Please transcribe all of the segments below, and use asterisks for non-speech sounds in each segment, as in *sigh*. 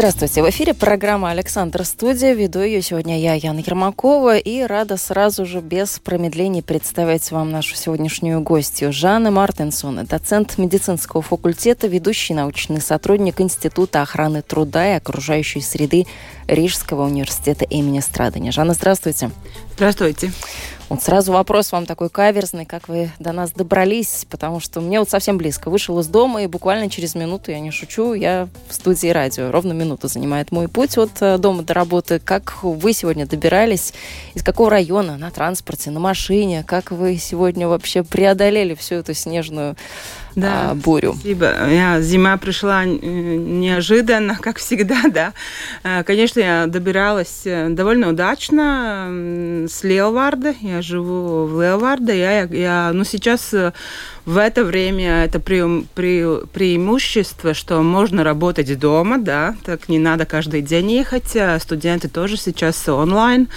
Здравствуйте. В эфире программа «Александр Студия». Веду ее сегодня я, Яна Ермакова, и рада сразу же без промедлений представить вам нашу сегодняшнюю гостью. Жанна Мартинсон, доцент медицинского факультета, ведущий научный сотрудник Института охраны труда и окружающей среды Рижского университета имени Страдания. Жанна, здравствуйте. Здравствуйте. Вот сразу вопрос вам такой каверзный, как вы до нас добрались, потому что мне вот совсем близко. Вышел из дома, и буквально через минуту, я не шучу, я в студии радио. Ровно минуту занимает мой путь от э, дома до работы. Как вы сегодня добирались? Из какого района? На транспорте, на машине? Как вы сегодня вообще преодолели всю эту снежную да, а, бурю. Спасибо. Я, зима пришла неожиданно, как всегда, *laughs* да. Э, конечно, я добиралась э, довольно удачно с Леоварда. Я живу в Леоварде. Я, я, ну, сейчас э, в это время это пре, пре, преимущество, что можно работать дома, да, так не надо каждый день ехать. Студенты тоже сейчас онлайн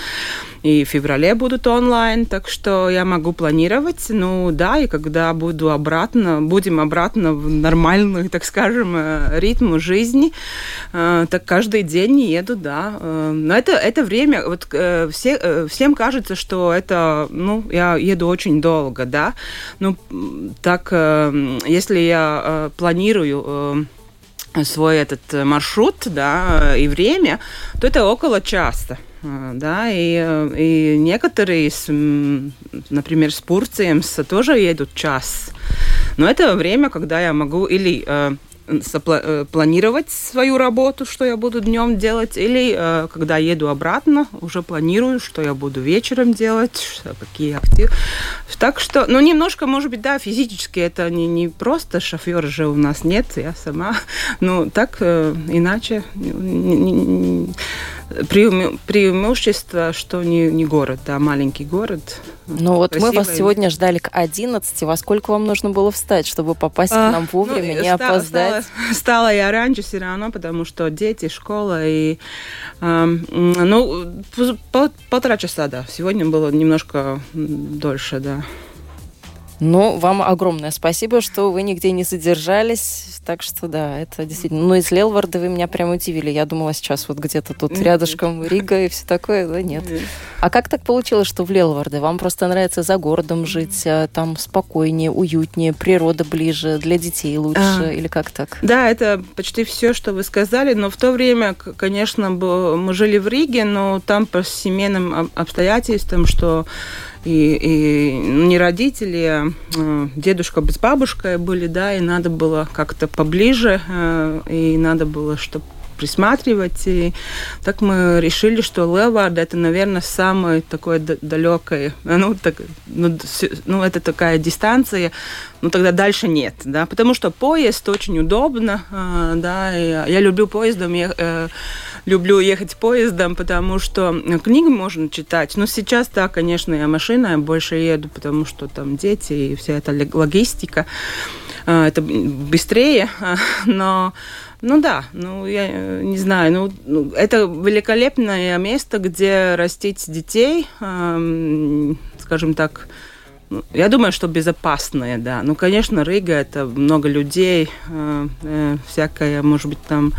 и в феврале будут онлайн, так что я могу планировать. Ну да, и когда буду обратно, будем обратно в нормальный, так скажем, э, ритм жизни, э, так каждый день еду, да. Э, но это, это время, вот все, всем кажется, что это, ну, я еду очень долго, да. Ну, так, если я планирую свой этот маршрут, да, и время, то это около часа. Да, и, и некоторые, с, например, с Пурцием тоже едут час. Но это время, когда я могу или э, Э, планировать свою работу, что я буду днем делать, или э, когда еду обратно, уже планирую, что я буду вечером делать, какие активы. Так что, ну, немножко, может быть, да, физически это не, не просто шофера же у нас нет, я сама, *laughs* ну, так э, иначе не, преимущество, что не, не город, да, маленький город. Ну вот мы вас сегодня ждали к 11. Во сколько вам нужно было встать, чтобы попасть а, к нам вовремя, ну, не стало, опоздать? Стало я раньше все равно, потому что дети, школа и... Э, ну, пол, полтора часа, да. Сегодня было немножко дольше, да. Ну, вам огромное спасибо, что вы нигде не задержались. Так что да, это действительно. Ну, из Лелварда вы меня прям удивили. Я думала сейчас вот где-то тут рядышком Рига и все такое. Да нет. А как так получилось, что в Лелварде? Вам просто нравится за городом жить, а там спокойнее, уютнее, природа ближе, для детей лучше а, или как так? Да, это почти все, что вы сказали. Но в то время, конечно, мы жили в Риге, но там по семейным обстоятельствам, что и, и не родители, а э, дедушка с бабушкой были, да, и надо было как-то поближе, э, и надо было, чтобы присматривать. И так мы решили, что Левард это, наверное, самое такое далекое, ну, так, ну, ну, это такая дистанция, ну, тогда дальше нет, да, потому что поезд очень удобно, э, да, я люблю поездом, я, люблю ехать поездом, потому что книги можно читать. Но сейчас, да, конечно, я машиной больше еду, потому что там дети и вся эта логистика. А, это быстрее, *laughs* но ну да, ну я не знаю, ну, ну это великолепное место, где растить детей, эм, скажем так, ну, я думаю, что безопасное, да. Ну, конечно, Рига это много людей, э, э, всякое, может быть, там,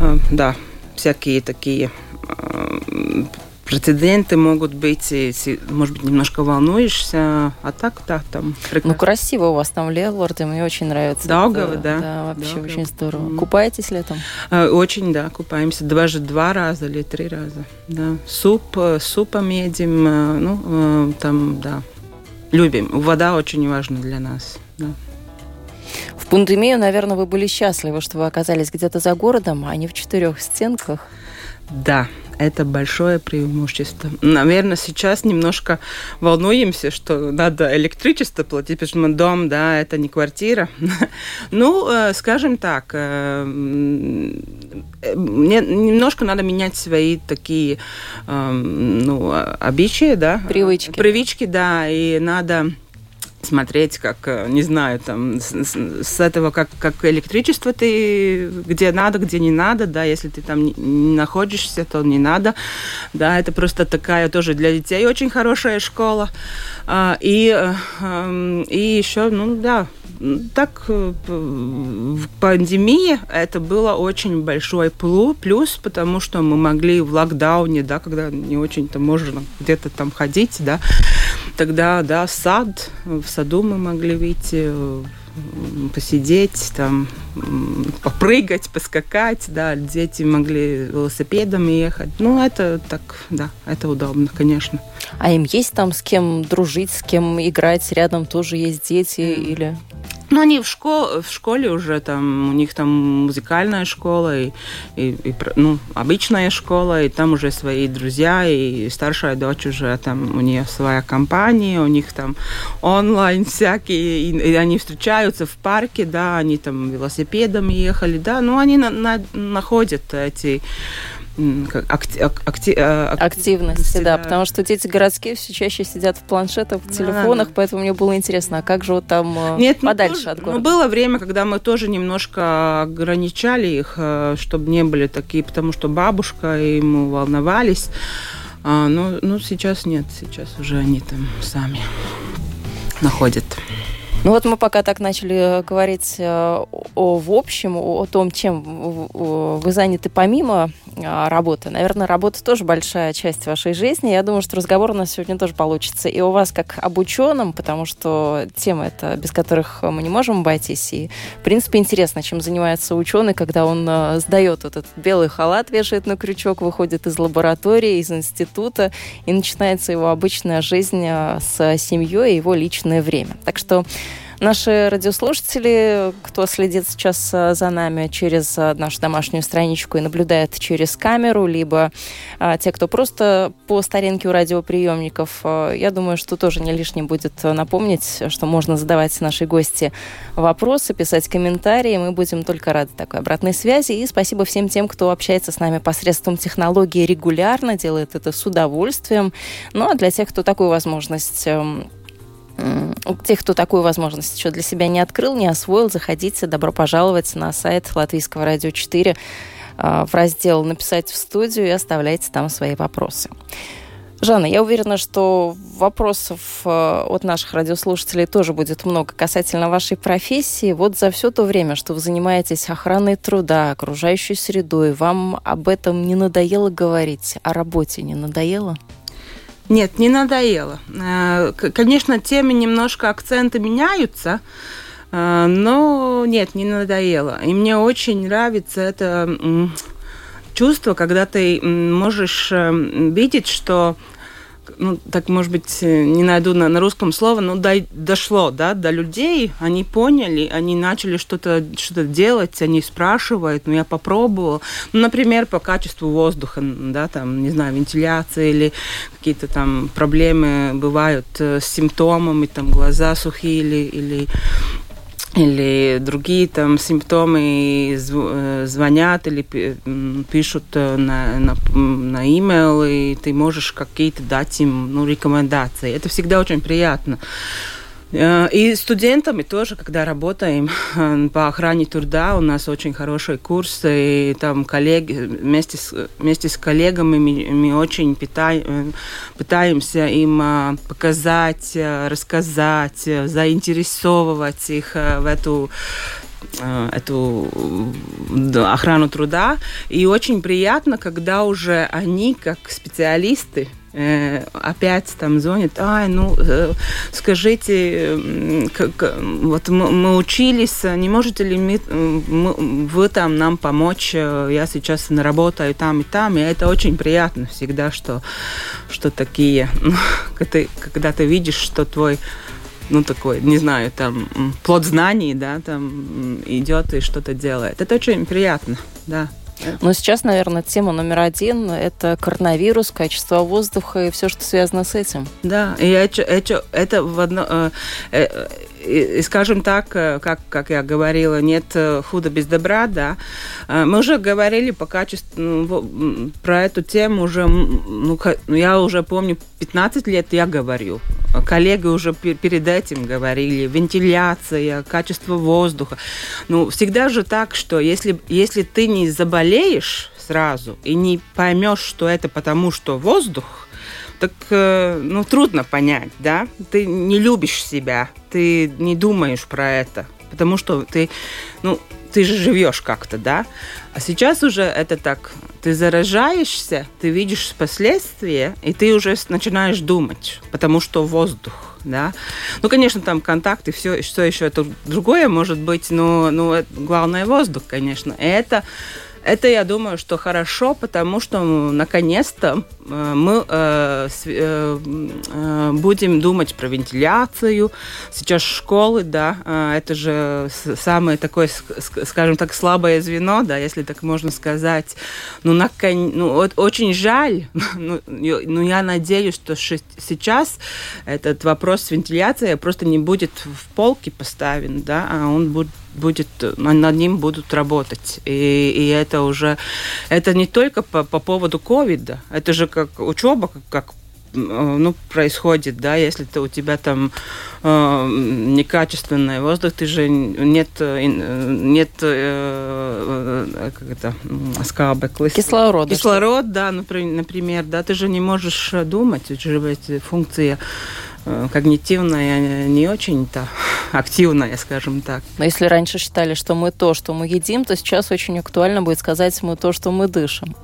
э, да, всякие такие э, прецеденты могут быть, и, может быть, немножко волнуешься, а так, да, там прекрасно. Ну, красиво у вас там Лелорд, и мне очень нравится. Даугавы, да. Да, вообще Даугавы. очень здорово. Mm. Купаетесь летом? Э, очень, да, купаемся. Даже два раза или три раза, да. Суп, э, супом едим, ну, там, да, любим. Вода очень важна для нас, да пандемию, наверное, вы были счастливы, что вы оказались где-то за городом, а не в четырех стенках. Да, это большое преимущество. Наверное, сейчас немножко волнуемся, что надо электричество платить, потому что мы дом, да, это не квартира. *laughs* ну, э, скажем так, э, мне немножко надо менять свои такие, э, ну, обычаи, да. Привычки. Привычки, да, и надо смотреть, как, э, не знаю, там, с, с этого, как, как электричество ты, где надо, где не надо, да, если ты там не, находишься, то не надо, да, это просто такая тоже для детей очень хорошая школа, а, и, а, и еще, ну, да, так э, в пандемии это было очень большой плюс, потому что мы могли в локдауне, да, когда не очень-то можно где-то там ходить, да, тогда, да, сад, в саду мы могли выйти, посидеть, там, попрыгать, поскакать, да, дети могли велосипедом ехать. Ну, это так, да, это удобно, конечно. А им есть там с кем дружить, с кем играть, рядом тоже есть дети или... Ну, они в, школ, в школе уже, там, у них там музыкальная школа, и, и, и ну, обычная школа, и там уже свои друзья, и старшая дочь уже, там, у нее своя компания, у них там онлайн всякие, и, и они встречаются в парке, да, они там велосипедом ехали, да, ну, они на, на, находят эти акти, акти, э, активности, да, да, потому что дети городские все чаще сидят в планшетах, в телефонах, да, поэтому мне было интересно, а как же вот там э, Нет, ну, подальше ну, от города? Ну, было время, когда мы тоже немножко ограничали их, э, чтобы не были такие, потому что бабушка и ему волновались. А, но, ну, сейчас нет, сейчас уже они там сами находят. Ну вот мы пока так начали э, говорить э, о, в общем, о том, чем вы заняты помимо а, работы. Наверное, работа тоже большая часть вашей жизни. Я думаю, что разговор у нас сегодня тоже получится и у вас как об ученом, потому что тема это, без которых мы не можем обойтись. И, в принципе, интересно, чем занимается ученый, когда он э, сдает вот этот белый халат, вешает на крючок, выходит из лаборатории, из института, и начинается его обычная жизнь с семьей и его личное время. Так что Наши радиослушатели, кто следит сейчас э, за нами через э, нашу домашнюю страничку и наблюдает через камеру, либо а, те, кто просто по старинке у радиоприемников, я думаю, что тоже не лишним будет напомнить, что можно задавать нашей гости вопросы, писать комментарии. Мы будем только рады такой обратной связи. И спасибо всем тем, кто общается с нами посредством технологии регулярно, делает это с удовольствием. Ну а для тех, кто такую возможность эм, тех, кто такую возможность еще для себя не открыл, не освоил, заходите, добро пожаловать на сайт Латвийского радио 4 а, в раздел «Написать в студию» и оставляйте там свои вопросы. Жанна, я уверена, что вопросов а, от наших радиослушателей тоже будет много касательно вашей профессии. Вот за все то время, что вы занимаетесь охраной труда, окружающей средой, вам об этом не надоело говорить? О работе не надоело? Нет, не надоело. Э, конечно, темы немножко акценты меняются, э, но нет, не надоело. И мне очень нравится это чувство, когда ты можешь э, видеть, что ну, так, может быть, э, не найду на, на русском слово, но до, дошло, да, до людей, они поняли, они начали что-то что делать, они спрашивают, ну, я попробовала. Ну, например, по качеству воздуха, да, там, не знаю, вентиляция или какие-то там проблемы бывают э, с симптомами, там, глаза сухие или, или или другие там симптомы э, звонят или пишут э, на, на, на email, и ты можешь какие-то дать им ну, рекомендации. Это всегда очень приятно. Э, и студентами тоже, когда работаем э, по охране труда, у нас очень хороший курс, и там коллеги, вместе с, вместе с коллегами мы, мы очень питаем, э, пытаемся им показать, рассказать, заинтересовывать их в эту эту охрану труда. И очень приятно, когда уже они, как специалисты, опять там звонит, ай, ну, э, скажите, как, вот мы, мы учились, не можете ли мы, мы, вы там нам помочь, я сейчас наработаю там и там, и это очень приятно всегда, что, что такие, ну, *laughs* когда, ты, когда ты видишь, что твой ну, такой, не знаю, там, плод знаний, да, там идет и что-то делает. Это очень приятно, да. Но сейчас, наверное, тема номер один – это коронавирус, качество воздуха и все, что связано с этим. Да, и это, это, это в одно, э, э, и, скажем так, э, как, как я говорила, нет э, худа без добра, да. Э, мы уже говорили по качеству, ну, про эту тему уже, ну, ну я уже помню, 15 лет я говорю. Коллеги уже перед этим говорили. Вентиляция, качество воздуха. Ну, всегда же так, что если, если ты не заболеешь сразу и не поймешь, что это потому, что воздух, так э, ну, трудно понять, да? Ты не любишь себя, ты не думаешь про это, потому что ты, ну, ты же живешь как-то, да? А сейчас уже это так, ты заражаешься, ты видишь последствия, и ты уже начинаешь думать, потому что воздух, да. Ну, конечно, там контакты, все, что еще это другое может быть, но, но главное воздух, конечно. Это это, я думаю, что хорошо, потому что наконец-то э, мы э, э, будем думать про вентиляцию. Сейчас школы, да, это же самое такое, скажем так, слабое звено, да, если так можно сказать. Ну, наконец, ну очень жаль, *laughs* ну, ну, я надеюсь, что сейчас этот вопрос с вентиляцией просто не будет в полке поставлен, да, а он будет будет, над ним будут работать. И, и это уже, это не только по, по поводу ковида, это же как учеба, как, как ну, происходит, да, если ты, у тебя там э, некачественный воздух, ты же нет, э, нет э, э, как это, скабеклы. Кислород. Кислород, да, например, да, ты же не можешь думать, у тебя эти функции Э, когнитивная не очень-то *laughs* активная, скажем так. Но если раньше считали, что мы то, что мы едим, то сейчас очень актуально будет сказать мы то, что мы дышим.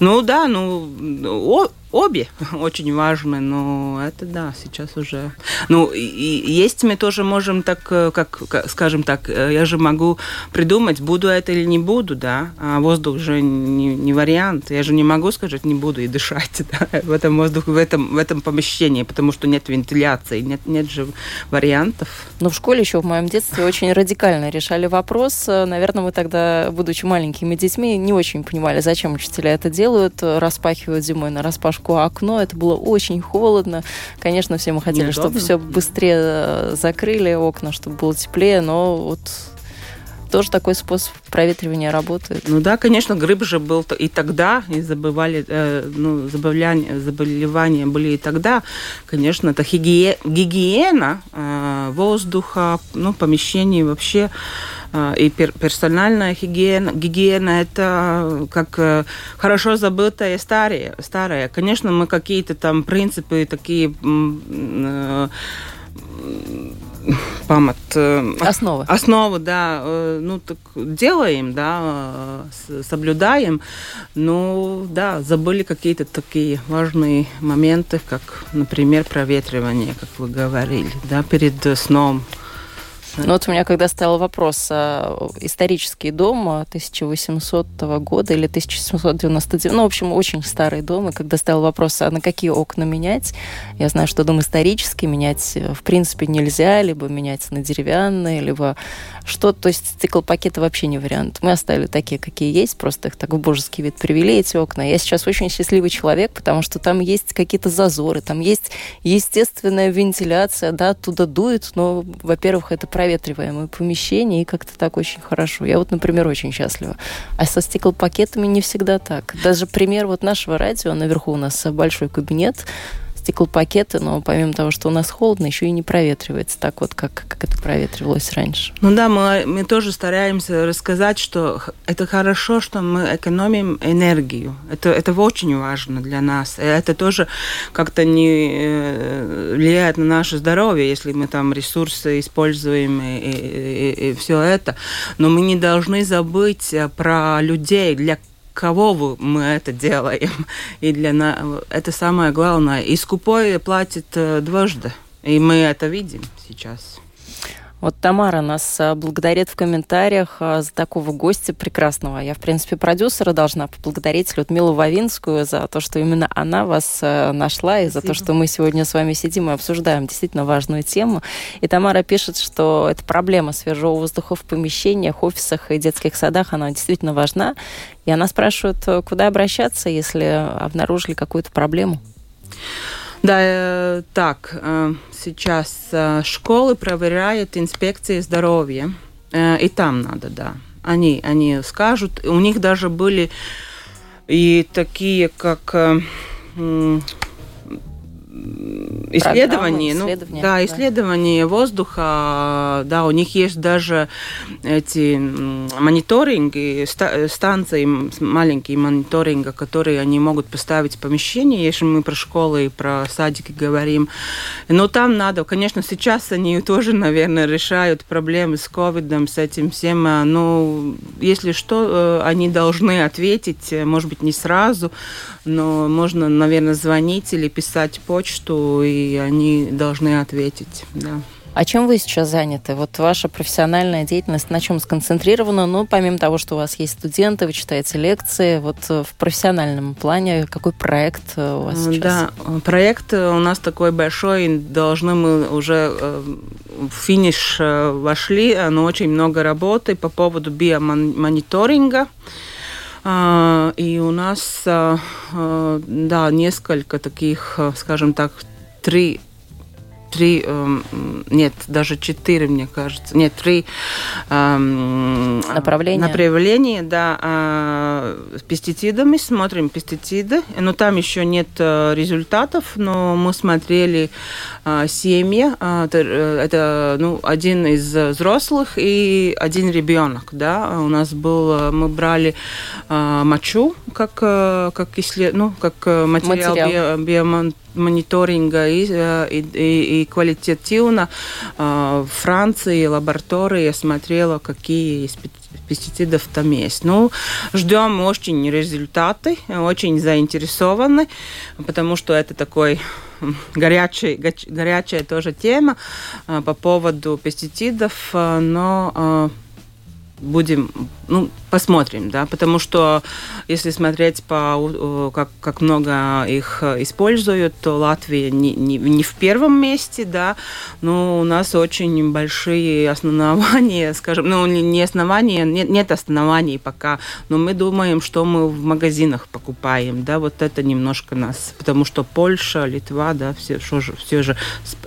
Ну да, ну обе *laughs* очень важны, но это да, сейчас уже. Ну, и, и есть мы тоже можем так, э, как, как, скажем так, э, я же могу придумать, буду это или не буду, да, а воздух же не, не вариант. Я же не могу сказать, не буду и дышать *laughs* да, в этом воздухе, в этом, в этом помещении, потому что нет вентиляции, нет, нет же вариантов. Ну, в школе еще в моем детстве очень радикально решали вопрос. Наверное, мы тогда, будучи маленькими детьми, не очень понимали, зачем учителя это делают, распахивают зимой на распашку окошко, окно. Это было очень холодно. Конечно, все мы хотели, Неудобно. чтобы все быстрее э, закрыли окна, чтобы было теплее, но вот тоже такой способ проветривания работает. Ну да, конечно, гриб же был и тогда, и забывали, э, ну, забавляние, заболевания были и тогда. Конечно, это гигие, гигиена э, воздуха, ну, помещений вообще. А, и персональная гигиена, гигиена это как э, хорошо забытое старое, старое. Конечно, мы какие-то там принципы такие э, памят. Э, основы. Основы, да. Ну, так делаем, да, соблюдаем. Но, да, забыли какие-то такие важные моменты, как, например, проветривание, как вы говорили, да, перед сном. Ну вот у меня когда стоял вопрос, а, исторический дом 1800 года или 1799, ну, в общем, очень старый дом, и когда стоял вопрос, а на какие окна менять, я знаю, что дом исторический, менять э, в принципе нельзя, либо менять на деревянные, либо что, то есть стеклопакеты вообще не вариант. Мы оставили такие, какие есть, просто их так в божеский вид привели, эти окна. Я сейчас очень счастливый человек, потому что там есть какие-то зазоры, там есть естественная вентиляция, да, оттуда дует, но, во-первых, это проветриваемое помещение, и как-то так очень хорошо. Я вот, например, очень счастлива. А со стеклопакетами не всегда так. Даже пример вот нашего радио, наверху у нас большой кабинет, стеклопакеты, но помимо того, что у нас холодно, еще и не проветривается так вот, как, как это проветривалось раньше. Ну да, мы, мы тоже стараемся рассказать, что это хорошо, что мы экономим энергию. Это, это очень важно для нас. Это тоже как-то не э, влияет на наше здоровье, если мы там ресурсы используем и, и, и, и все это. Но мы не должны забыть про людей, для кого мы это делаем. *laughs* И для нас это самое главное. И скупой платит э, дважды. И мы это видим сейчас. Вот Тамара нас а, благодарит в комментариях а, за такого гостя прекрасного. Я, в принципе, продюсера должна поблагодарить Людмилу Вавинскую за то, что именно она вас а, нашла, и Спасибо. за то, что мы сегодня с вами сидим и обсуждаем действительно важную тему. И Тамара пишет, что эта проблема свежего воздуха в помещениях, офисах и детских садах, она действительно важна. И она спрашивает, куда обращаться, если обнаружили какую-то проблему. Да, э, так, э, сейчас э, школы проверяют инспекции здоровья, и там надо, да. Они, они скажут, у них даже были и такие, как исследований, ну, исследования, да, исследования да. воздуха, да, у них есть даже эти мониторинги, станции маленькие мониторинга, которые они могут поставить в помещение, если мы про школы и про садики говорим. Но там надо, конечно, сейчас они тоже, наверное, решают проблемы с ковидом, с этим всем, а, но если что, э, они должны ответить, может быть, не сразу, но можно, наверное, звонить или писать почту, и они должны ответить. Да. А чем вы сейчас заняты? Вот ваша профессиональная деятельность на чем сконцентрирована? Ну, помимо того, что у вас есть студенты, вы читаете лекции, вот э, в профессиональном плане какой проект э, у вас сейчас? Да, проект у нас такой большой, должны мы уже э, в финиш вошли, но очень много работы по поводу биомониторинга. А, и у нас, а, а, да, несколько таких, скажем так, три три, э, нет, даже четыре, мне кажется, нет, три э, направления. направления, да, э, с пестицидами, смотрим пестициды, но там еще нет э, результатов, но мы смотрели э, семьи, э, это, ну, один из взрослых и один ребенок, да, у нас был, мы брали мочу, как, как, исслед... ну, как материал, материал. Био, биомон мониторинга и, и, и, и квалитативно в Франции лаборатория смотрела, какие из пестицидов там есть. Ну, ждем очень результаты, очень заинтересованы, потому что это такой горячий, горячая тоже тема по поводу пестицидов, но будем, ну, посмотрим, да, потому что если смотреть по, как, как много их используют, то Латвия не, не, не в первом месте, да, но у нас очень большие основания, *laughs* скажем, ну, не основания, нет, нет оснований пока, но мы думаем, что мы в магазинах покупаем, да, вот это немножко нас, потому что Польша, Литва, да, все, что же, все же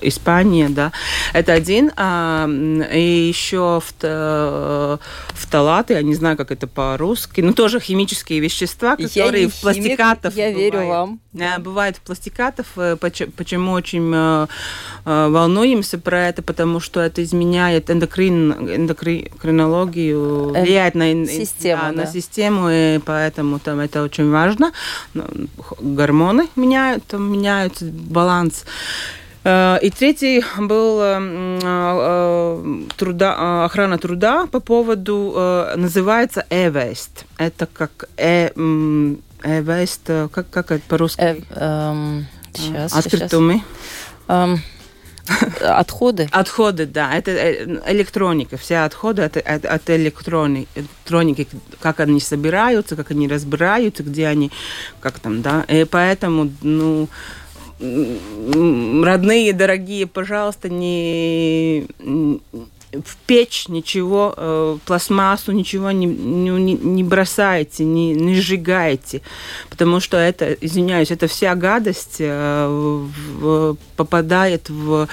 Испания, да, это один, а, и еще в фталаты, я не знаю, как это по-русски, но тоже химические вещества, которые в пластикатах Я бывают. верю вам. Бывает в пластикатов. Э, почему очень э, э, волнуемся про это? Потому что это изменяет эндокрин, эндокринологию, влияет на систему, да, да. на систему, и поэтому там это очень важно. Гормоны меняют, там меняются баланс. Э, и третий был э, э, труда, охрана труда по поводу, называется e-waste. Это как e-waste, как, как это по-русски? Э, эм, сейчас, Открытыми. Эм, отходы? Отходы, да. Это электроника. Все отходы от, от, от электрони, электроники, как они собираются, как они разбираются, где они, как там, да. И поэтому, ну, родные, дорогие, пожалуйста, не в печь ничего, э, пластмассу, ничего не, не, не бросайте, не, не сжигайте, потому что это, извиняюсь, это вся гадость э, в, попадает в,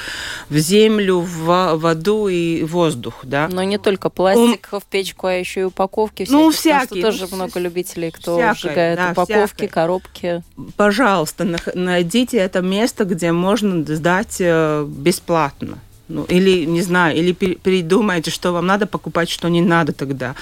в землю, в воду и воздух, да. Но не только пластик um, в печку, а еще и упаковки. Всякие, ну, всякие. Тоже ну, много любителей, кто всякое, сжигает да, упаковки, всякое. коробки. Пожалуйста, найдите это место, где можно сдать э, бесплатно. Ну, или, не знаю, или передумаете, что вам надо покупать, что не надо тогда.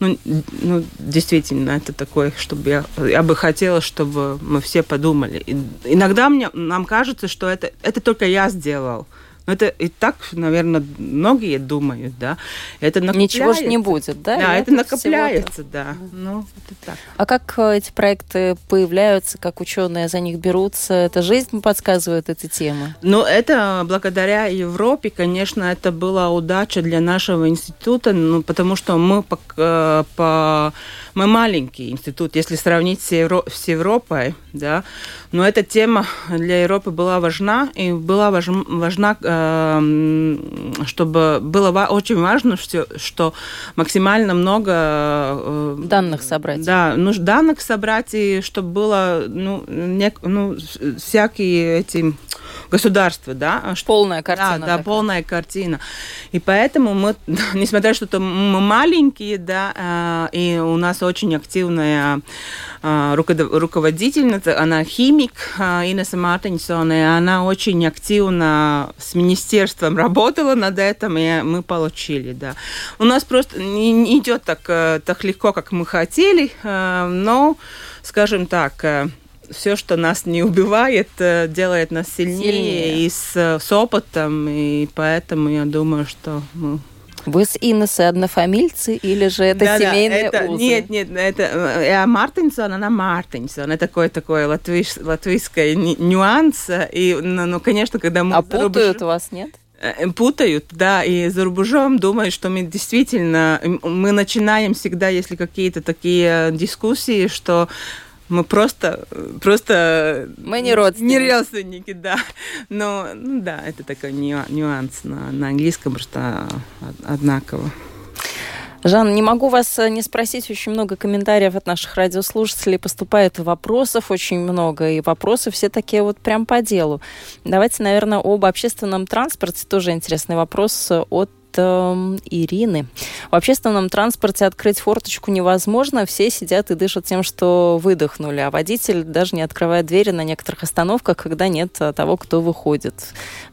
Ну, ну действительно, это такое, чтобы я, я бы хотела, чтобы мы все подумали. И иногда мне, нам кажется, что это, это только я сделал. Но это и так, наверное, многие думают, да. Это Ничего ж не будет, да? Да, это накопляется, да. Ну, это так. А как э, эти проекты появляются, как ученые за них берутся? Это жизнь подсказывает эти темы? Ну, это благодаря Европе, конечно, это была удача для нашего института, ну, потому что мы по, э, по мы маленький институт, если сравнить с, Евро, с Европой, да, но эта тема для Европы была важна, и была важ, важна, э, чтобы было очень важно, что, что максимально много... Э, данных собрать. Да, ну, данных собрать, и чтобы было, ну, не, ну всякие эти государства, да. Полная картина. Да, да, полная картина. И поэтому мы, *laughs* несмотря что мы маленькие, да, э, и у нас очень активная э, руководительница, она химик э, Инесса Мартинсона, и она очень активно с министерством работала над этим, и мы получили, да. У нас просто не идет так, так легко, как мы хотели, но, скажем так, все, что нас не убивает, э, делает нас сильнее, сильнее. и с, с опытом, и поэтому я думаю, что мы вы с Иннесой однофамильцы или же это да, семейные да, это, узы? Нет, нет, это я Мартинсон, она Мартинсон. Это такой такой латвийс, латвийский нюанс. И, ну, ну, конечно, когда мы... А путают рубеж... вас, нет? Э, путают, да, и за рубежом думают, что мы действительно, мы начинаем всегда, если какие-то такие дискуссии, что мы просто, просто... Мы не родственники. Не родственники, да. Но, ну да, это такой нюанс на, на английском, просто одинаково. Жан, не могу вас э, не спросить, очень много комментариев от наших радиослушателей поступает, вопросов очень много, и вопросы все такие вот прям по делу. Давайте, наверное, об общественном транспорте, тоже интересный вопрос от э, Ирины. В общественном транспорте открыть форточку невозможно. Все сидят и дышат тем, что выдохнули. А водитель даже не открывает двери на некоторых остановках, когда нет э, того, кто выходит.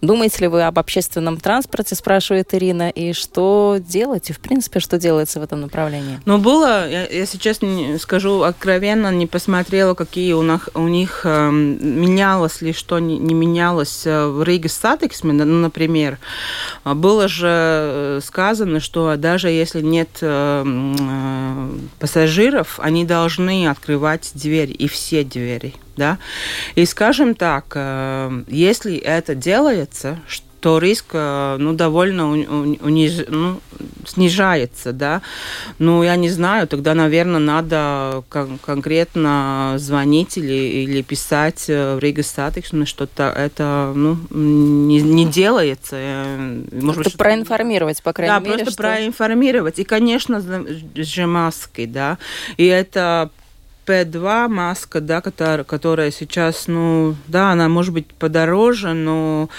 Думаете ли вы об общественном транспорте, спрашивает Ирина, и что делать? И, в принципе, что делается в этом направлении? Ну, было, я, сейчас не, скажу откровенно, не посмотрела, какие у них, у них э, менялось ли, что не, не менялось э, в Риге Статексме, ну, например. Было же Э, сказано, что даже если нет э, э, пассажиров, они должны открывать двери, и все двери. Да? И скажем так, если это делается, что то риск э, ну, довольно униж... ну, снижается, да. Ну, я не знаю, тогда, наверное, надо кон- конкретно звонить или, или писать э, в Рига Статикс, что-то это ну, не, не делается. Э, может быть, проинформировать, по крайней да, мере. Да, просто что... проинформировать. И, конечно же, маски, да. И это P2 маска, да, которая, которая сейчас, ну, да, она может быть подороже, но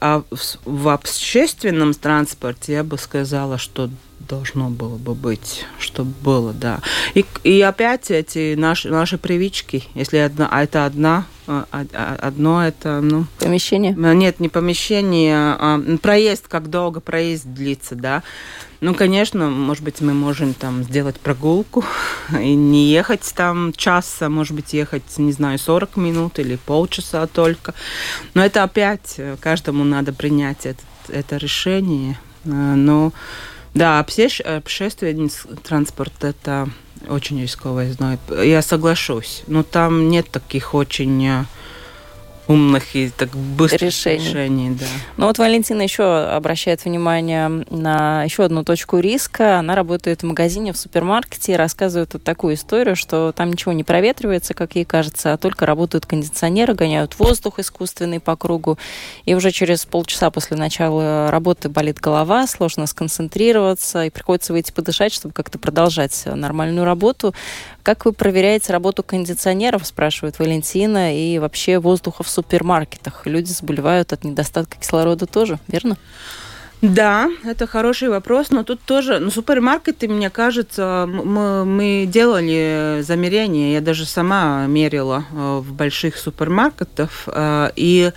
а в общественном транспорте я бы сказала, что должно было бы быть, чтобы было, да. И, и опять эти наши, наши привычки, если одна, а это одна, одно это, ну... Помещение? Нет, не помещение, а проезд, как долго проезд длится, да. Ну, конечно, может быть, мы можем там сделать прогулку *laughs* и не ехать там час, а может быть, ехать, не знаю, 40 минут или полчаса только. Но это опять каждому надо принять это, это решение. Э, но да, общественный транспорт – это очень рисковое, знаю. Я соглашусь. Но там нет таких очень э, умных и так быстрых решений. решений да. Ну вот Валентина еще обращает внимание на еще одну точку риска. Она работает в магазине, в супермаркете и рассказывает вот такую историю, что там ничего не проветривается, как ей кажется, а только работают кондиционеры, гоняют воздух искусственный по кругу. И уже через полчаса после начала работы болит голова, сложно сконцентрироваться, и приходится выйти подышать, чтобы как-то продолжать нормальную работу. Как вы проверяете работу кондиционеров, спрашивает Валентина, и вообще воздуха в супермаркетах? Люди заболевают от недостатка кислорода тоже, верно? Да, это хороший вопрос, но тут тоже, ну, супермаркеты, мне кажется, мы, мы делали замерения, я даже сама мерила э, в больших супермаркетах, э, и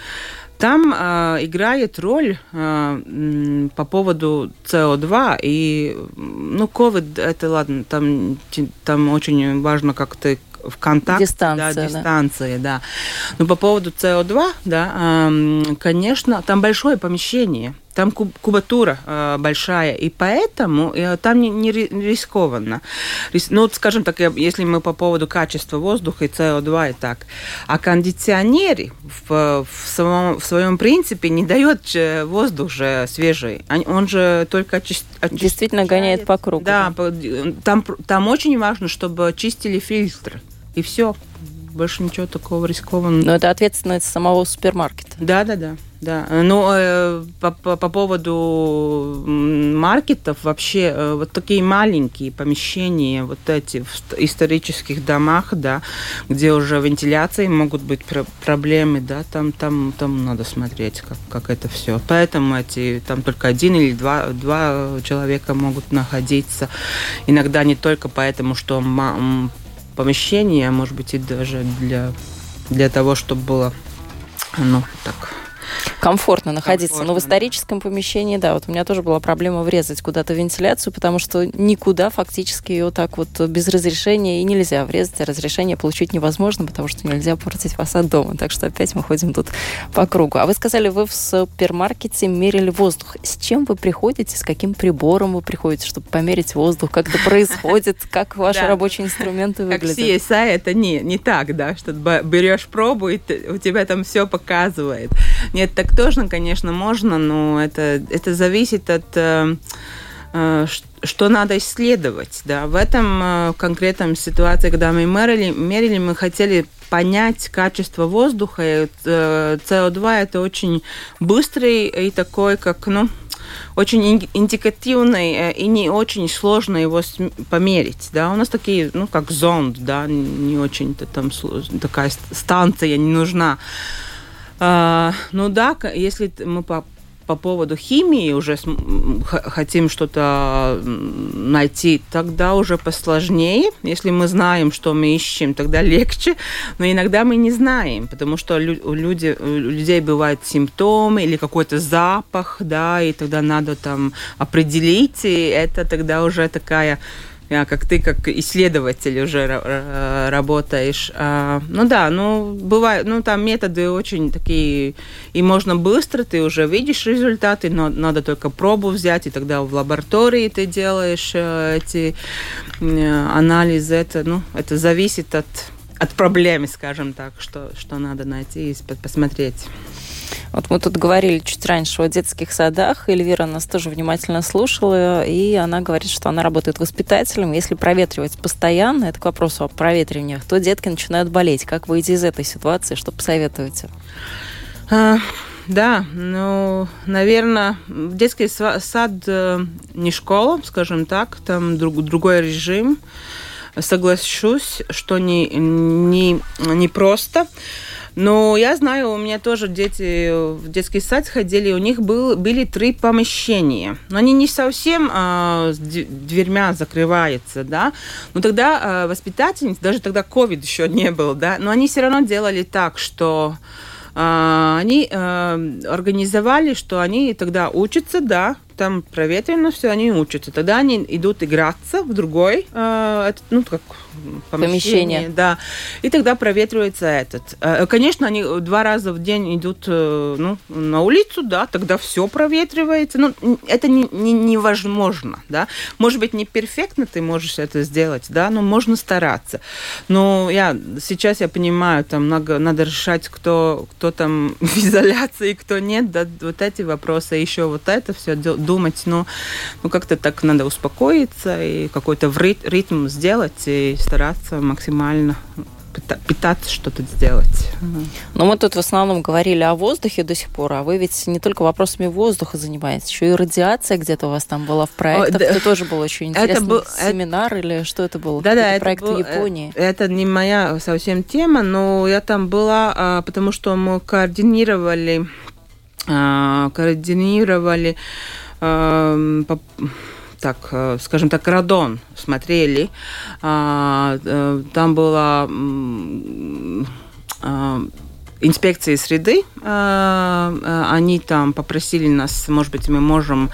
там э, играет роль э, по поводу СО2 и ну COVID это ладно там там очень важно как ты в контакт. Дистанция, да. Дистанции, да. Но по поводу СО2, да, конечно, там большое помещение – там куб, кубатура э, большая, и поэтому э, там не, не рискованно. Ну, вот, скажем так, если мы по поводу качества воздуха и СО2 и так, а кондиционеры в, в, самом, в своем принципе не дает воздух же свежий, он же только очистит. Действительно гоняет по кругу. Да, да. Там, там очень важно, чтобы чистили фильтры, и все больше ничего такого рискованного. Но это ответственность самого супермаркета. Да, да, да. Да, ну э, по, по, по поводу маркетов вообще э, вот такие маленькие помещения, вот эти в исторических домах, да, где уже вентиляции могут быть про проблемы, да, там там там надо смотреть, как как это все. Поэтому эти там только один или два два человека могут находиться. Иногда не только поэтому, что помещение, а может быть и даже для, для того, чтобы было, ну, так, комфортно находиться. Комфортно, Но в историческом да. помещении, да, вот у меня тоже была проблема врезать куда-то вентиляцию, потому что никуда фактически ее так вот без разрешения и нельзя врезать, а разрешение получить невозможно, потому что нельзя портить фасад дома. Так что опять мы ходим тут по кругу. А вы сказали, вы в супермаркете мерили воздух. С чем вы приходите, с каким прибором вы приходите, чтобы померить воздух? Как это происходит? *laughs* Как ваши рабочие инструменты выглядят? Как CSI это не, не так, да, что берешь пробу, и у тебя там все показывает. Нет, так тоже, конечно, можно, но это, это зависит от э, э, что надо исследовать. Да. В этом э, конкретном ситуации, когда мы мерили, мерили, мы хотели понять качество воздуха. И СО2 это очень быстрый и такой, как, ну, очень индикативный и не очень сложно его померить. Да? У нас такие, ну, как зонд, да, не очень-то там такая станция не нужна. А, ну да, если мы по, по поводу химии уже хотим что-то найти, тогда уже посложнее. Если мы знаем, что мы ищем, тогда легче. Но иногда мы не знаем, потому что у, люди, у людей бывают симптомы или какой-то запах, да, и тогда надо там определить, и это тогда уже такая как ты, как исследователь уже работаешь. А, ну да, ну бывает, ну там методы очень такие, и можно быстро, ты уже видишь результаты, но надо только пробу взять, и тогда в лаборатории ты делаешь э, эти анализы. Это, ну, это зависит от, от проблемы, скажем так, что, что надо найти и посмотреть. Вот мы тут говорили чуть раньше о детских садах. Эльвира нас тоже внимательно слушала, и она говорит, что она работает воспитателем. Если проветривать постоянно, это к вопросу о проветриваниях, то детки начинают болеть. Как выйти из этой ситуации? Что посоветуете? А, да, ну, наверное, детский сад э, не школа, скажем так, там друг, другой режим. Соглашусь, что не, не, не просто. Но я знаю, у меня тоже дети в детский сад ходили, у них был, были три помещения. Но они не совсем э, с дверьмя закрываются, да. Но тогда э, воспитательницы, даже тогда ковид еще не был, да, но они все равно делали так, что э, они э, организовали, что они тогда учатся, да, там проветрено все, они учатся. Тогда они идут играться в другой, э, ну, как помещение. помещение. Да. И тогда проветривается этот. Э, конечно, они два раза в день идут э, ну, на улицу, да, тогда все проветривается. Ну, это не, не, невозможно, да. Может быть, не перфектно ты можешь это сделать, да, но можно стараться. Но я сейчас я понимаю, там надо, надо решать, кто, кто там *laughs* в изоляции, кто нет, да, вот эти вопросы, еще вот это все думать, но ну, как-то так надо успокоиться и какой-то ритм сделать и стараться максимально питаться, что-то сделать. Но мы тут в основном говорили о воздухе до сих пор, а вы ведь не только вопросами воздуха занимаетесь, еще и радиация где-то у вас там была в проектах. О, это да. тоже был очень интересный это был, семинар это... или что это был? Да, да, это проект был, в Японии. Это, это не моя совсем тема, но я там была, а, потому что мы координировали, а, координировали Эм, так, э, скажем так, Радон смотрели. А, э, там была инспекции среды. Они там попросили нас, может быть, мы можем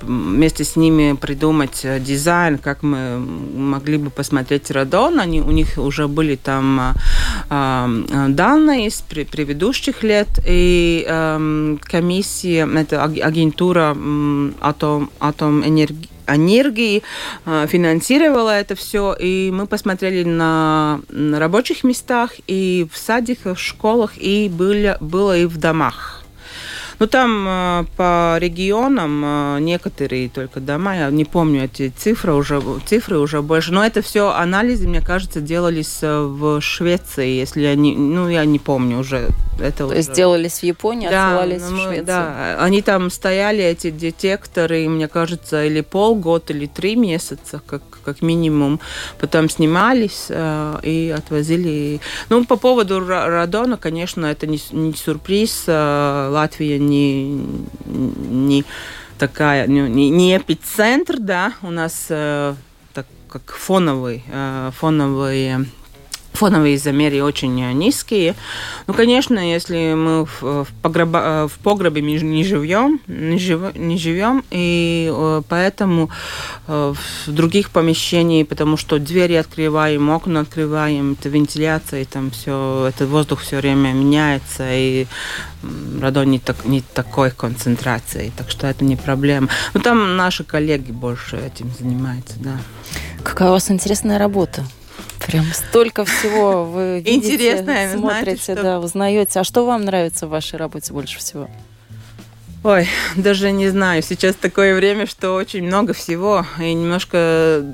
вместе с ними придумать дизайн, как мы могли бы посмотреть радон. Они, у них уже были там данные из предыдущих лет, и комиссия, это агентура атом, атом энергии энергии а, финансировала это все, и мы посмотрели на, на рабочих местах, и в садиках, в школах, и были, было и в домах. Ну, там э, по регионам э, некоторые только дома, я не помню эти цифры уже, цифры уже больше, но это все анализы, мне кажется, делались э, в Швеции, если я не, ну, я не помню уже. Это То есть делались в Японии, да, отсылались ну, в Швецию? Да, они там стояли, эти детекторы, мне кажется, или полгода, или три месяца, как, как минимум. Потом снимались э, и отвозили. Ну, по поводу радона, конечно, это не, не сюрприз. Латвия не не, не такая, не, не эпицентр, да, у нас э, так как фоновый, э, фоновые фоновые замеры очень низкие. Ну, конечно, если мы в, в, погреба, в погребе не живем, не, жив, не живем, и э, поэтому э, в других помещениях, потому что двери открываем, окна открываем, это вентиляция, и там все, этот воздух все время меняется, и радон не, так, не такой концентрации, так что это не проблема. Но там наши коллеги больше этим занимаются, да. Какая у вас интересная работа? Прям столько всего вы видите, Интересное, смотрите, знаете, что... да, узнаете. А что вам нравится в вашей работе больше всего? Ой, даже не знаю. Сейчас такое время, что очень много всего и немножко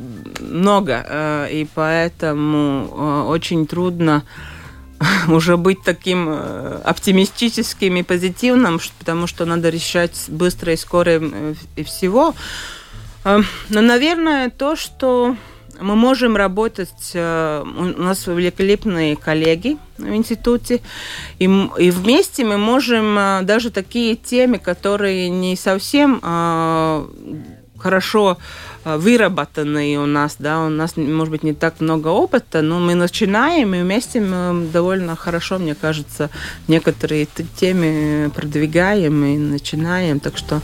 много, э, и поэтому э, очень трудно *laughs* уже быть таким э, оптимистическим и позитивным, потому что надо решать быстро и скоро и всего. Но, наверное, то, что мы можем работать, э, у нас великолепные коллеги в институте, и, и вместе мы можем э, даже такие темы, которые не совсем э, хорошо выработанные у нас, да, у нас, может быть, не так много опыта, но мы начинаем, и вместе мы довольно хорошо, мне кажется, некоторые темы продвигаем и начинаем, так что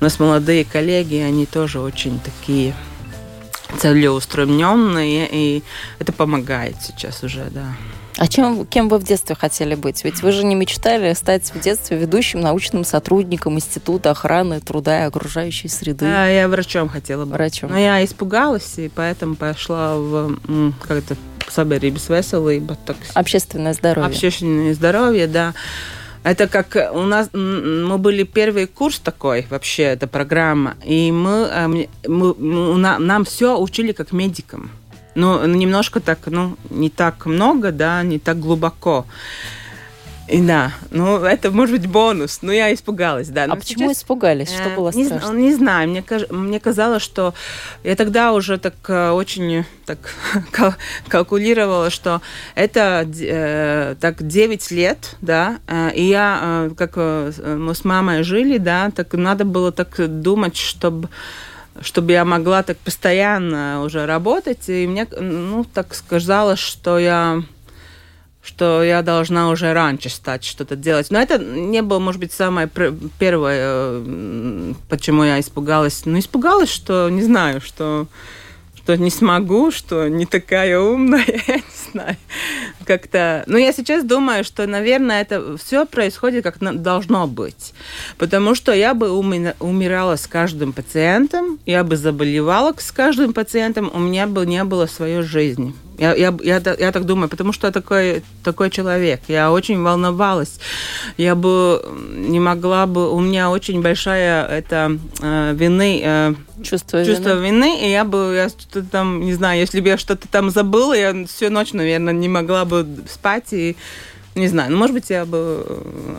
у нас молодые коллеги, они тоже очень такие целеустремленные, и это помогает сейчас уже, да. А чем, кем вы в детстве хотели быть? Ведь вы же не мечтали стать в детстве ведущим научным сотрудником Института охраны труда и окружающей среды. А, я врачом хотела быть. Врачом. Но я испугалась, и поэтому пошла в как это Саберибис Веселый, Общественное здоровье. Общественное здоровье, да. Это как у нас, мы были первый курс такой вообще, эта программа, и мы, э, мы, мы нам все учили как медикам. Ну, немножко так, ну, не так много, да, не так глубоко. И да, ну это может быть бонус, но я испугалась, да. Но а почему сейчас... испугались? Что было не, страшно? Не знаю, мне, мне казалось, что я тогда уже так э, очень так *laughs* калкулировала, что это э, так 9 лет, да, э, и я, э, как э, мы с мамой жили, да, так надо было так думать, чтобы чтобы я могла так постоянно уже работать, и мне, ну, так сказалось, что я что я должна уже раньше стать что-то делать. Но это не было, может быть, самое первое, почему я испугалась. Ну, испугалась, что, не знаю, что что не смогу, что не такая умная, *laughs* я не знаю. Как-то... Но я сейчас думаю, что, наверное, это все происходит как должно быть. Потому что я бы умирала с каждым пациентом, я бы заболевала с каждым пациентом, у меня бы не было своей жизни. Я, я, я, я так думаю, потому что я такой, такой человек. Я очень волновалась. Я бы не могла бы... У меня очень большая это э, вины... Э, чувство, чувство вины. вины. И я бы... Я что-то там, не знаю, если бы я что-то там забыла, я всю ночь, наверное, не могла бы спать. И не знаю, ну, может быть, я бы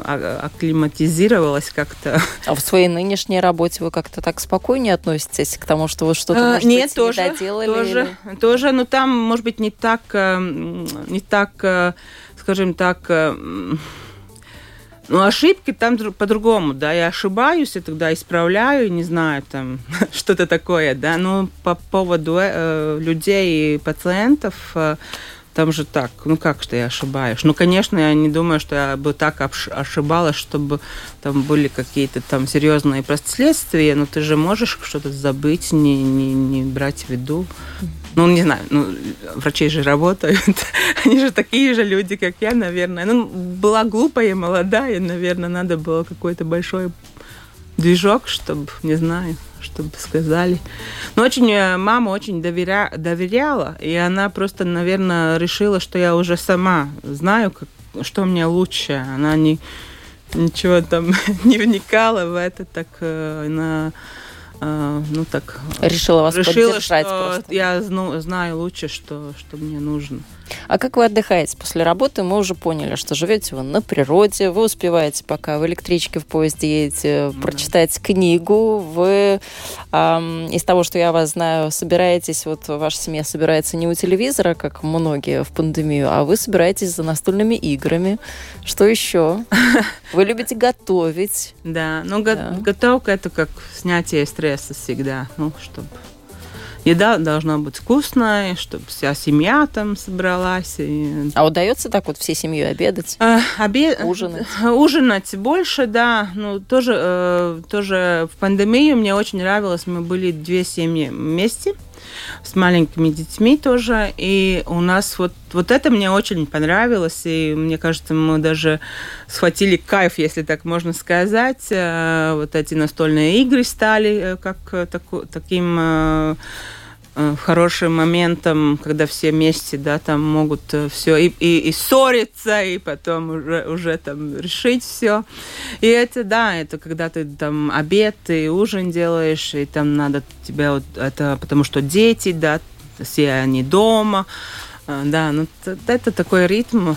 э, акклиматизировалась как-то. А в своей нынешней работе вы как-то так спокойнее относитесь к тому, что вы что-то, а, может Нет, быть, тоже, не доделали? Тоже, или... тоже, но там, может быть, не так, э, не так, э, скажем так, ну, ошибки там по-другому, да, я ошибаюсь, и тогда исправляю, не знаю, там, *laughs* что-то такое, да, но по поводу э, людей и пациентов, э, там же так, ну как что я ошибаюсь? Ну, конечно, я не думаю, что я бы так ошибалась, чтобы там были какие-то там серьезные последствия, но ты же можешь что-то забыть, не, не, не брать в виду. Ну, не знаю, ну, врачи же работают, *laughs* они же такие же люди, как я, наверное. Ну, была глупая молодая, наверное, надо было какой-то большой движок, чтобы, не знаю, чтобы сказали. Но очень э, мама очень доверя, доверяла, и она просто, наверное, решила, что я уже сама знаю, как, что мне лучше. Она не ничего там *laughs* не вникала в это, так э, она э, ну так решила вас решила, поддержать что просто. я знаю лучше, что, что мне нужно. А как вы отдыхаете после работы? Мы уже поняли, что живете вы на природе, вы успеваете, пока в электричке, в поезде едете, ну, прочитать книгу. Вы эм, из того, что я вас знаю, собираетесь, вот ваша семья собирается не у телевизора, как многие в пандемию, а вы собираетесь за настольными играми. Что еще? *laughs* Вы любите готовить. Да, ну готовка это как снятие стресса всегда, ну, чтобы еда должна быть вкусная, чтобы вся семья там собралась. И... А удается так вот всей семьей обедать? А, обед... Ужинать? *laughs* Ужинать больше, да. Ну, тоже, э, тоже в пандемию мне очень нравилось. Мы были две семьи вместе с маленькими детьми тоже. И у нас вот, вот это мне очень понравилось. И мне кажется, мы даже схватили кайф, если так можно сказать. Э, вот эти настольные игры стали э, как таку, таким Э, хорошим моментом, когда все вместе, да, там могут э, все и, и, и ссориться, и потом уже, уже там решить все. И это, да, это когда ты там обед и ужин делаешь, и там надо тебя вот это, потому что дети, да, все они дома, э, да, ну это такой ритм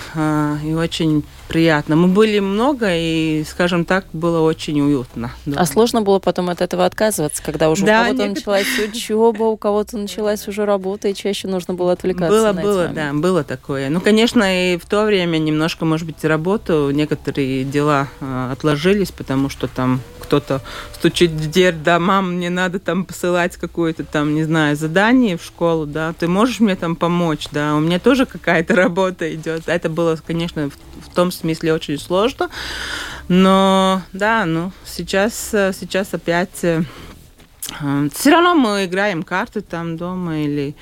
и очень приятно. Мы были много, и, скажем так, было очень уютно. Да. А сложно было потом от этого отказываться, когда уже да, у кого-то нет... началась учеба, у кого-то началась уже работа, и чаще нужно было отвлекаться Было, на было, да, было такое. Ну, конечно, и в то время немножко, может быть, работу, некоторые дела э, отложились, потому что там кто-то стучит в дверь, да, мам, мне надо там посылать какое-то там, не знаю, задание в школу, да, ты можешь мне там помочь, да, у меня тоже какая-то *laughs* работа идет. Это было, конечно, в том смысле очень сложно. Но да, ну сейчас, сейчас опять э, э, все равно мы играем карты там дома или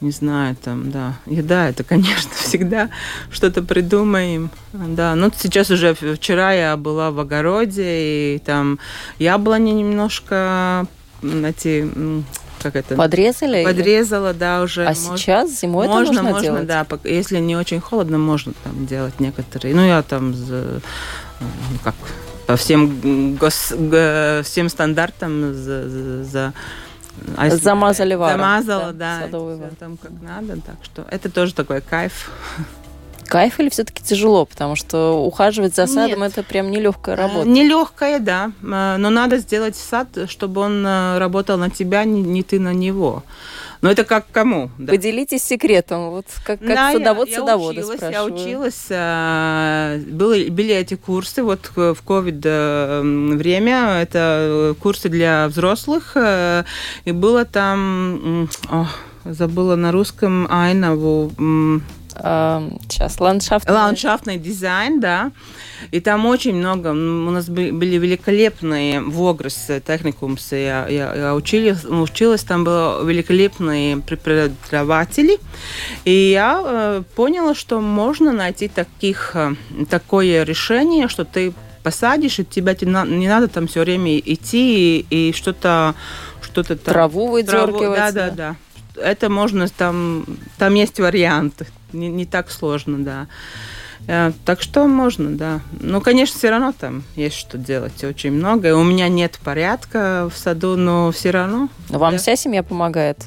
не знаю, там, да, еда, это, конечно, *laughs* всегда что-то придумаем, да, ну, сейчас уже вчера я была в огороде, и там яблони немножко, эти, как это? Подрезали? Подрезала, да, уже. А можно, сейчас зимой можно, это можно, можно делать? да. Если не очень холодно, можно там делать некоторые. Ну, я там за, ну, как по всем гос, всем стандартам за, за а Замазали вару. Замазала, да, да там как надо. Так что это тоже такой кайф кайф или все-таки тяжело? Потому что ухаживать за садом Нет. это прям нелегкая работа. Нелегкая, да. Э, но надо сделать сад, чтобы он э, работал на тебя, не ты на него. Но это как кому? Да. Поделитесь секретом. Вот как, как да, садовод я, садовода я училась, я училась. Э, были, были эти курсы вот в ковид время. Это курсы для взрослых. И было там... О, забыла на русском Айнову сейчас ландшафтный... ландшафтный дизайн, да. И там очень много, у нас были великолепные в Огрес техникумсы, я, я, я училась, училась, там были великолепные преподаватели, и я э, поняла, что можно найти таких, э, такое решение, что ты посадишь, и тебя не надо там все время идти и, и что-то что-то траву выдергивать. Да, да, да. Это можно там, там есть варианты не, не так сложно, да. Э, так что можно, да. Ну, конечно, все равно там есть что делать очень много. У меня нет порядка в саду, но все равно. Но вам да. вся семья помогает?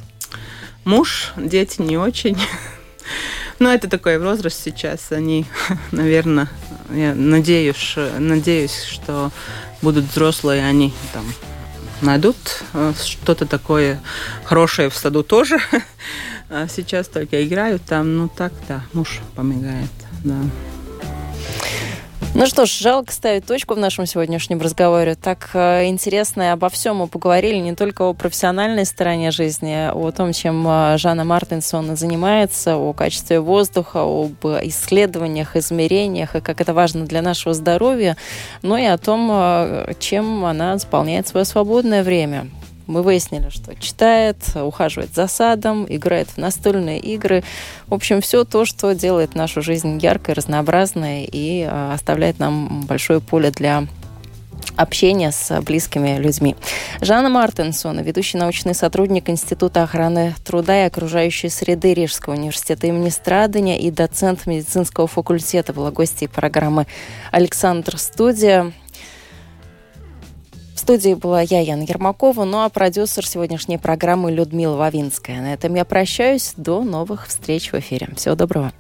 Муж, дети не очень. *laughs* Но это такой возраст сейчас. Они, *laughs* наверное, я надеюсь, надеюсь, что будут взрослые, они там найдут э, что-то такое хорошее в саду тоже. *laughs* А сейчас только играют там, ну так, да, муж помогает, да. Ну что ж, жалко ставить точку в нашем сегодняшнем разговоре. Так э, интересно и обо всем мы поговорили, не только о профессиональной стороне жизни, о том, чем э, Жанна Мартинсон занимается, о качестве воздуха, об исследованиях, измерениях и как это важно для нашего здоровья, но и о том, э, чем она заполняет свое свободное время мы выяснили, что читает, ухаживает за садом, играет в настольные игры. В общем, все то, что делает нашу жизнь яркой, разнообразной и а, оставляет нам большое поле для общения с близкими людьми. Жанна Мартинсон, ведущий научный сотрудник Института охраны труда и окружающей среды Рижского университета имени Страдания и доцент медицинского факультета была гостьей программы «Александр Студия» студии была я, Яна Ермакова, ну а продюсер сегодняшней программы Людмила Вавинская. На этом я прощаюсь. До новых встреч в эфире. Всего доброго.